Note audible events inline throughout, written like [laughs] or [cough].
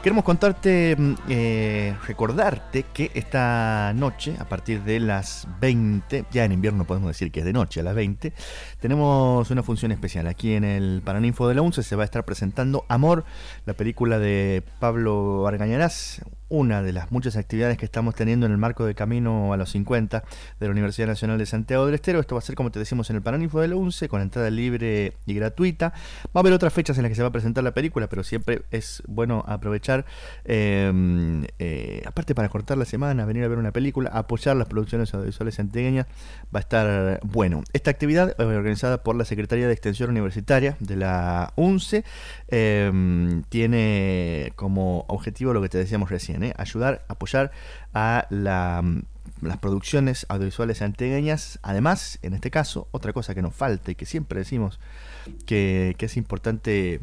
Queremos contarte, mm, eh, recordarte que esta noche, a partir de las 20, ya en invierno podemos decir que es de noche, a las 20, tenemos una función especial. Aquí en el Paraninfo de la UNCE se va a estar presentando Amor, la película de Pablo Argañarás, una de las muchas actividades que estamos teniendo en el marco de Camino a los 50 de la Universidad Nacional de Santiago del Estero. Esto va a ser, como te decimos, en el Paraninfo de la UNCE, con entrada libre y gratuita. Va a haber otras fechas en las que se va a presentar la película, pero siempre es bueno aprovechar, em, eh, aparte para cortar la semana, venir a ver una película, apoyar las producciones audiovisuales santiagueñas, va a estar bueno. Esta actividad, eh, organizada por la Secretaría de Extensión Universitaria de la UNCE, em, tiene como objetivo lo que te decíamos recién ¿eh? ayudar, apoyar a mm, las producciones audiovisuales santiagueñas. Además, en este caso, otra cosa que nos falta y que siempre decimos que, es importante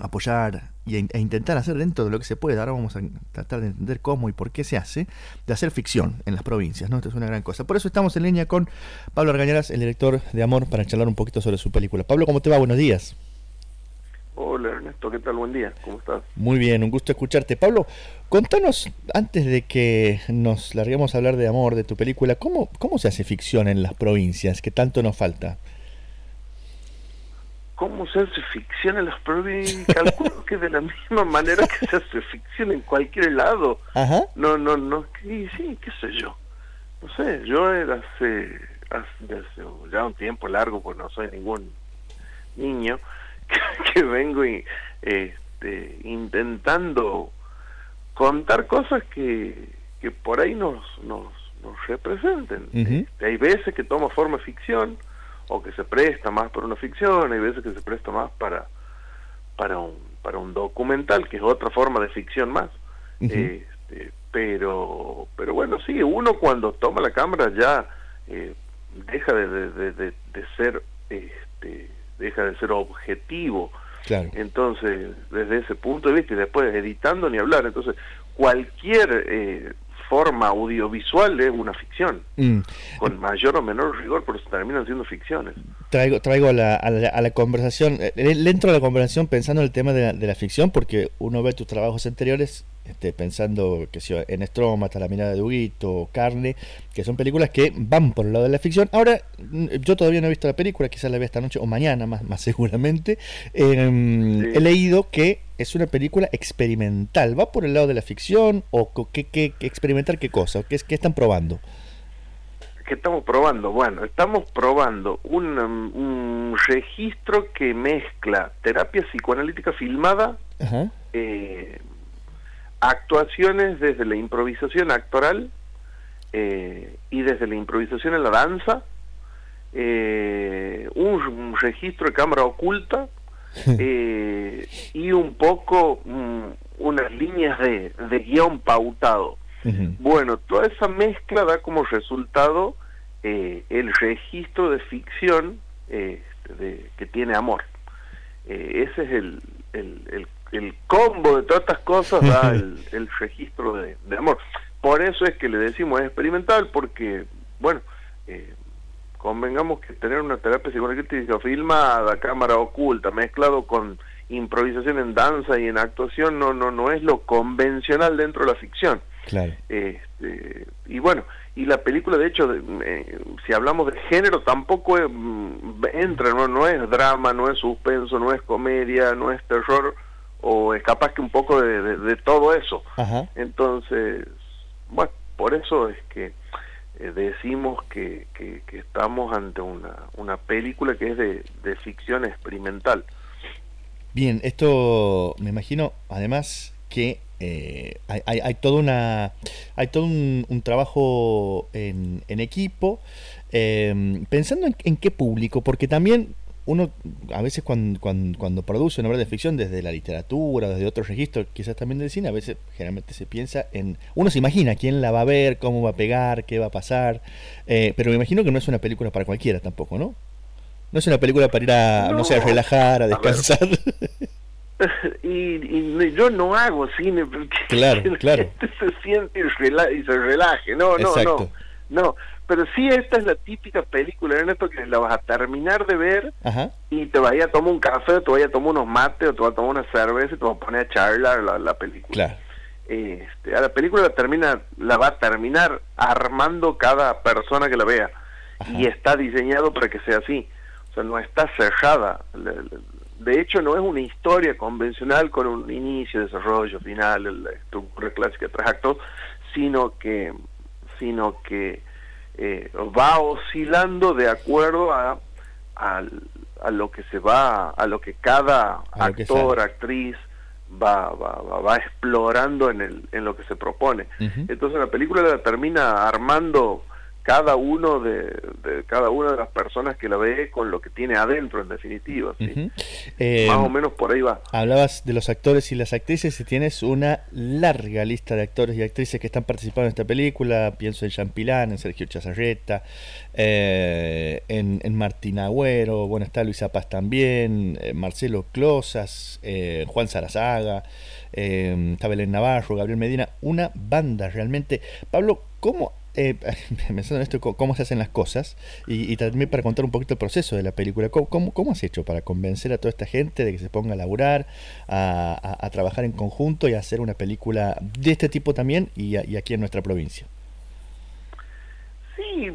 apoyar y, e intentar hacer dentro de lo que se puede, ahora vamos a tratar de entender cómo y por qué se hace, de hacer ficción en las provincias. Esto es una gran cosa. Por eso estamos en línea con Pablo Argañaras, el director de Amor, para charlar un poquito sobre su película. Pablo, ¿cómo te va? Buenos días. Hola Ernesto, ¿qué tal? Buen día, ¿cómo estás? Muy bien, un gusto escucharte. Pablo, contanos, antes de que nos larguemos a hablar de amor, de tu película, ¿cómo, cómo se hace ficción en las provincias? ¿Qué tanto nos falta? ¿Cómo se hace ficción en las provincias? Calculo que de la misma manera que se hace ficción en cualquier lado. Ajá. No, no, no, sí, sí, qué sé yo. No sé, yo era hace, hace, hace ya un tiempo largo, pues no soy ningún niño, [laughs] que, vengo y, este, intentando contar cosas que, que por ahí nos, nos, nos representen. Este, hay veces que toma forma ficción o que se presta más para una ficción, hay veces que se presta más para, para, un, para un documental, que es otra forma de ficción más. este, pero, pero bueno, sí, uno cuando toma la cámara ya eh, deja de, de, de, de ser este, deja de ser objetivo. Entonces, desde ese punto de vista, y después editando ni hablar, entonces cualquier eh, forma audiovisual es una ficción, mm. con mayor o menor rigor, pero terminan siendo ficciones. Traigo, traigo a, la, a, la, conversación, eh, entro a la conversación pensando en el tema de la, de la ficción, porque uno ve tus trabajos anteriores este, pensando que si en Estrómata, La mirada de Huguito, Carne, que son películas que van por el lado de la ficción. Ahora, yo todavía no he visto la película, quizás la vea esta noche o mañana, más, más [laughs] seguramente. Em, he leído que es una película experimental. ¿Va por el lado de la ficción o qué, qué, experimentar qué cosa? ¿Qué, qué están probando? ¿Qué estamos probando? Bueno, estamos probando un, un registro que mezcla terapia psicoanalítica filmada, eh, actuaciones desde la improvisación actoral eh, y desde la improvisación en la danza, eh, un, registro de cámara oculta eh, y un poco mm, unas líneas de, de guion pautado. Bueno, toda esa mezcla da como resultado el registro de ficción de, que tiene amor. ese es el, el el combo de todas estas cosas da [laughs] el, registro de, amor. Por eso es que le decimos es experimental, porque, bueno, eh, convengamos que tener una terapia psicoanalítica filmada, cámara oculta, mezclado con improvisación en danza y en actuación, no, no, no es lo convencional dentro de la ficción. Claro. Este, y bueno, y la película, de hecho, eh, si hablamos de género, tampoco mm, entra, ¿no? no es drama, no es suspenso, no es comedia, no es terror, o es capaz que un poco de, todo eso. Entonces, bueno, por eso es que eh, decimos que, que, estamos ante una, una película que es de, ficción experimental. Bien, esto me imagino además que eh, hay, hay, toda una hay todo un, trabajo en, en equipo eh, pensando en, en, qué público porque también uno a veces cuando, cuando, produce una obra de ficción desde la literatura, desde otros registros, quizás también del cine, a veces generalmente se piensa en... Uno se imagina quién la va a ver, cómo va a pegar, qué va a pasar, eh, pero me imagino que no es una película para cualquiera tampoco, ¿no? No es una película para ir a, no, sé, a relajar, a descansar. [laughs] y, yo no hago cine porque claro, [laughs] claro. se siente y, se relaje, no, no, no, no, pero sí esta es la típica película, Ernesto, que la vas a terminar de ver y te vaya a tomar un café, te vaya a tomar unos mates, o te vas a tomar una cerveza y te vas a poner a charlar la, la película. Este, a la película la termina, la va a terminar armando cada persona que la vea y está diseñado para que sea así. O sea, no está cerrada. De hecho, no es una historia convencional con un inicio, desarrollo, final, la estructura clásica de tres actos, sino que, sino que eh, va oscilando de acuerdo a, a, lo que se va, a lo que cada actor, actriz va, va, va, explorando en, el, en lo que se propone. Entonces la película la termina armando cada uno de, cada una de las personas que la ve con lo que tiene adentro en definitiva eh, más o menos por ahí va. hablabas de los actores y las actrices y tienes una larga lista de actores y actrices que están participando en esta película. Pienso en Jean Pilán en Sergio Chazarreta eh, en, en Martín Agüero bueno está Luisa Paz también eh, Marcelo Closas Juan Sarazaga está Belén Navarro Gabriel Medina una banda realmente. Pablo ¿cómo eh, [laughs] pensando en esto, cómo se hacen las cosas y, también para contar un poquito el proceso de la película. ¿Cómo, cómo, has hecho para convencer a toda esta gente de que se ponga a laburar, a, trabajar en conjunto y a hacer una película de este tipo también y, aquí en nuestra provincia? Sí,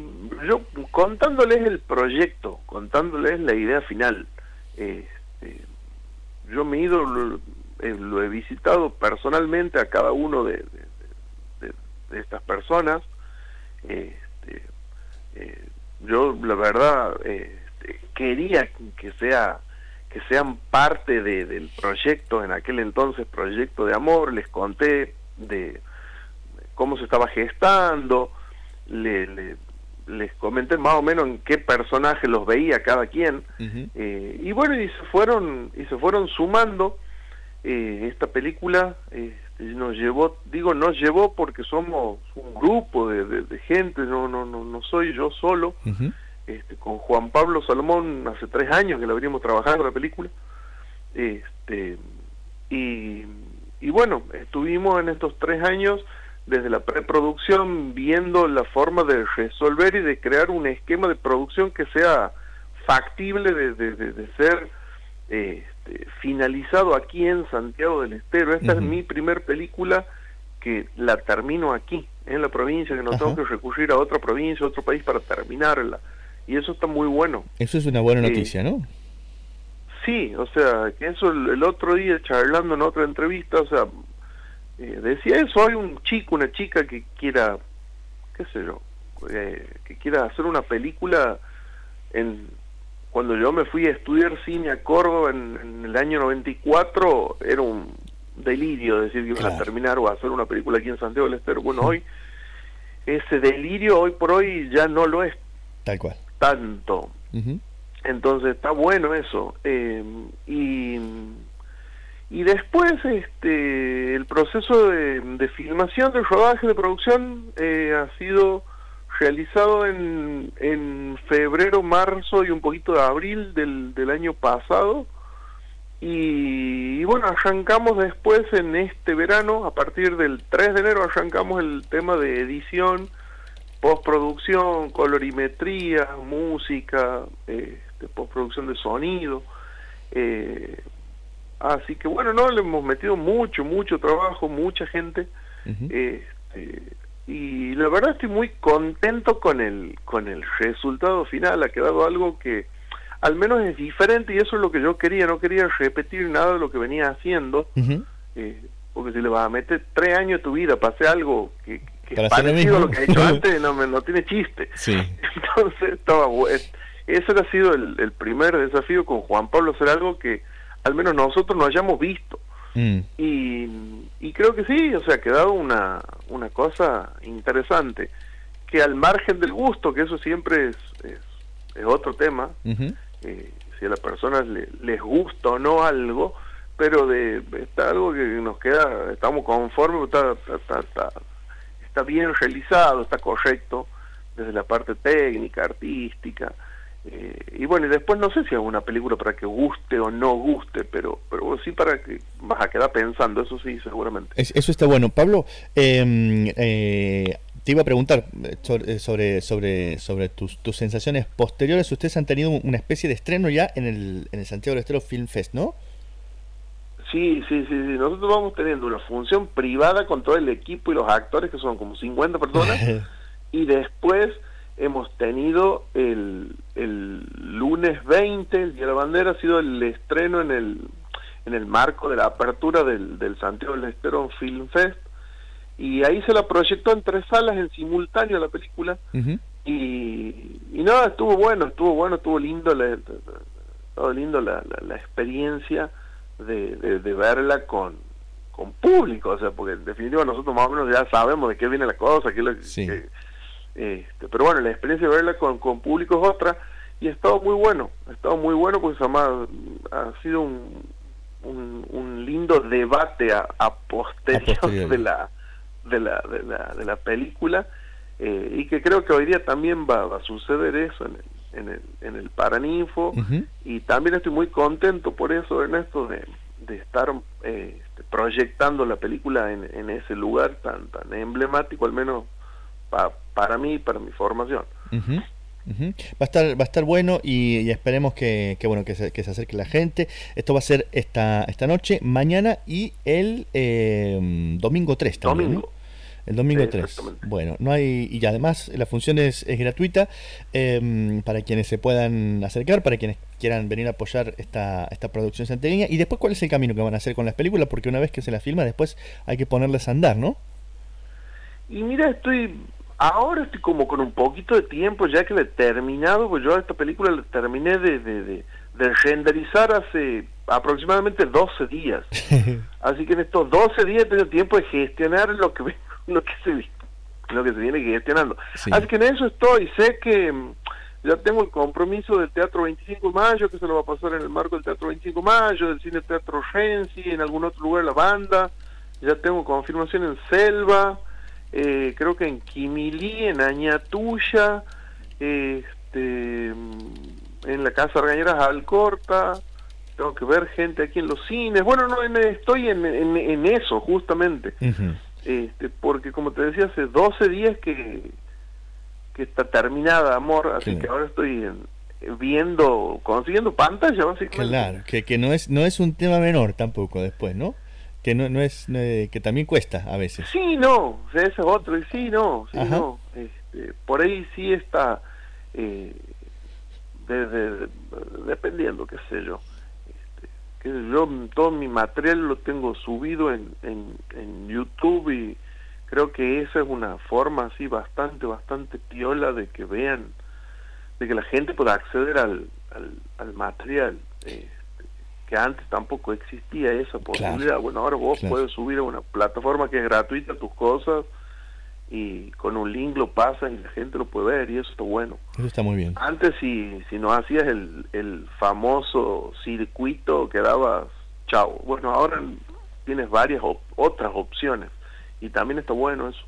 yo contándoles el proyecto, contándoles la idea final. Este, yo me he ido, lo, he visitado personalmente a cada uno de estas personas este, eh, yo la verdad este, quería que sea que sean parte de, del proyecto en aquel entonces proyecto de amor les conté de cómo se estaba gestando le, les comenté más o menos en qué personaje los veía cada quien eh, y bueno y se fueron y se fueron sumando eh, esta película eh, nos llevó, digo nos llevó porque somos un grupo de, gente, no, no, no, no soy yo solo, este, con Juan Pablo Salomón hace tres años que la venimos trabajando la película, este, y, y bueno, estuvimos en estos tres años desde la preproducción viendo la forma de resolver y de crear un esquema de producción que sea factible de, de, de ser eh, este, finalizado aquí en Santiago del Estero. Esta es mi primer película que la termino aquí, en la provincia, que no tengo que recurrir a otra provincia, a otro país para terminarla. Y eso está muy bueno. Eso es una buena eh, noticia, ¿no? Sí, o sea, que eso el, otro día charlando en otra entrevista, o sea, eh, decía eso, hay un chico, una chica que quiera, qué sé yo, eh, que quiera hacer una película en cuando yo me fui a estudiar cine a Córdoba en, el año 94, era un delirio decir que iba a terminar o a hacer una película aquí en Santiago del Estero. Bueno, hoy ese delirio hoy por hoy ya no lo es tal cual tanto. Entonces está bueno eso. Eh, y, y después este el proceso de, de filmación, del rodaje, de producción eh, ha sido realizado en, en febrero, marzo y un poquito de abril del, del año pasado. Y, bueno, arrancamos después en este verano, a partir del 3 de enero arrancamos el tema de edición, postproducción, colorimetría, música, este, postproducción de sonido. Eh, así que bueno, no, le hemos metido mucho, mucho trabajo, mucha gente. este, y la verdad estoy muy contento con el con el resultado final. Ha quedado algo que al menos es diferente y eso es lo que yo quería. No quería repetir nada de lo que venía haciendo eh, porque si le vas a meter tres años de tu vida para hacer algo que, que es parecido a lo que he hecho [laughs] antes no, no tiene chiste. [laughs] Entonces estaba ese ha sido el, el primer desafío con Juan Pablo hacer algo que al menos nosotros no hayamos visto Mm. Y, creo que sí, o sea, ha quedado una, una cosa interesante, que al margen del gusto, que eso siempre es, es, otro tema, eh, si a las personas les gusta o no algo, pero de está algo que nos queda, estamos conformes, está, está, está, está bien realizado, está correcto desde la parte técnica, artística, eh, y bueno, y después no sé si es una película para que guste o no guste, pero, pero sí para que vas a quedar pensando, eso sí, seguramente. eso está bueno. Pablo, em, eh, te iba a preguntar eh, eh, sobre, sobre, sobre tus, tus, sensaciones posteriores. Ustedes han tenido una especie de estreno ya en el, en el Santiago del Estero Film Fest, ¿no? Sí, sí, sí, sí. Nosotros vamos teniendo una función privada con todo el equipo y los actores, que son como 50 personas, [laughs] y después hemos tenido el, el lunes 20, el Día de la Bandera, ha sido el estreno en el, en el marco de la apertura del, del Santiago del Estero Film Fest, y ahí se la proyectó en tres salas en simultáneo la película, y, y no, estuvo bueno, estuvo bueno, estuvo lindo la, todo lindo la, la experiencia de, de, verla con, con público, o sea, porque en definitiva nosotros más o menos ya sabemos de qué viene la cosa, qué lo que, este, pero bueno, la experiencia de verla con, con público es otra y ha estado muy bueno, ha estado muy bueno porque además ha sido un, un, lindo debate a, a posteriori, de la de la, de la, de la película eh, y que creo que hoy día también va, va a suceder eso en el, en el, en el Paraninfo y también estoy muy contento por eso, Ernesto, de, de estar eh, este, proyectando la película en, en, ese lugar tan tan emblemático, al menos para mí y para mi formación. Va a estar va a estar bueno y, esperemos que, que bueno que se, que se, acerque la gente. Esto va a ser esta esta noche, mañana y el eh, domingo 3 también. Domingo. El domingo 3. Bueno, no hay. Y además la función es, es gratuita em, para quienes se puedan acercar, para quienes quieran venir a apoyar esta, esta producción santegueña. Y después, ¿cuál es el camino que van a hacer con las películas? Porque una vez que se la filma, después hay que ponerles a andar, ¿no? Y mira, estoy. Ahora estoy como con un poquito de tiempo, ya que le he terminado, pues yo esta película la terminé de, de, de, de renderizar hace aproximadamente 12 días. [laughs] Así que en estos 12 días tengo tiempo de gestionar lo que [laughs] lo que se lo que se viene gestionando. Así que en eso estoy, sé que mm, ya tengo el compromiso del Teatro 25 de Mayo, que se lo va a pasar en el marco del Teatro 25 de Mayo, del Cine Teatro Renzi, en algún otro lugar la banda, ya tengo confirmación en Selva, eh, creo que en Quimilí, en Añatuya, este, en la Casa Regañeras Alcorta, tengo que ver gente aquí en los cines, bueno, no, estoy en, en, eso justamente. Este, porque como te decía, hace 12 días que, que está terminada, amor, así que ahora estoy viendo, consiguiendo pantalla, básicamente. Claro, que, que no, es, no es un tema menor tampoco después, ¿no? Que no, no es, que también cuesta a veces. Sí, no, ese es otro, y sí, no, sí, no. Este, por ahí sí está, eh, dependiendo, qué sé yo que yo todo mi material lo tengo subido en, en, YouTube y creo que esa es una forma así bastante, bastante piola de que vean, de que la gente pueda acceder al, al, material. Eh, que antes tampoco existía esa posibilidad. Bueno, ahora vos puedes subir a una plataforma que es gratuita tus cosas y con un link lo pasas y la gente lo puede ver y eso está bueno. Eso está muy bien. Antes si, si no hacías el, el famoso circuito quedabas chao. Bueno, ahora tienes varias otras opciones y también está bueno eso.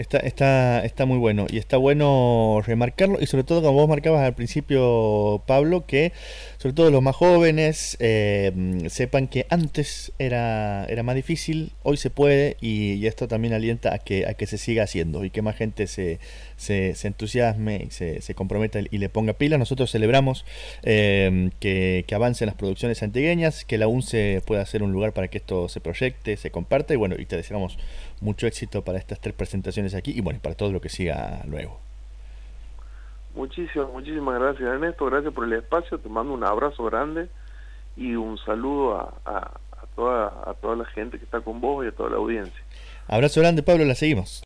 Está, está, está muy bueno. Y está bueno remarcarlo. Y sobre todo como vos marcabas al principio Pablo que sobre todo los más jóvenes eh, sepan que antes era, era más difícil, hoy se puede y, esto también alienta a que, a que se siga haciendo y que más gente se, se, entusiasme y se, se, comprometa y le ponga pila. Nosotros celebramos eh, que, que avancen las producciones antigueñas, que la UNCE pueda ser un lugar para que esto se proyecte, se comparta y bueno, y te deseamos mucho éxito para estas tres presentaciones aquí y bueno, para todo lo que siga luego. Muchísimas, muchísimas gracias Ernesto, gracias por el espacio, te mando un abrazo grande y un saludo a, a, toda, a toda la gente que está con vos y a toda la audiencia. Abrazo grande Pablo, la seguimos.